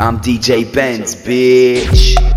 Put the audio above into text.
I'm DJ Benz, bitch.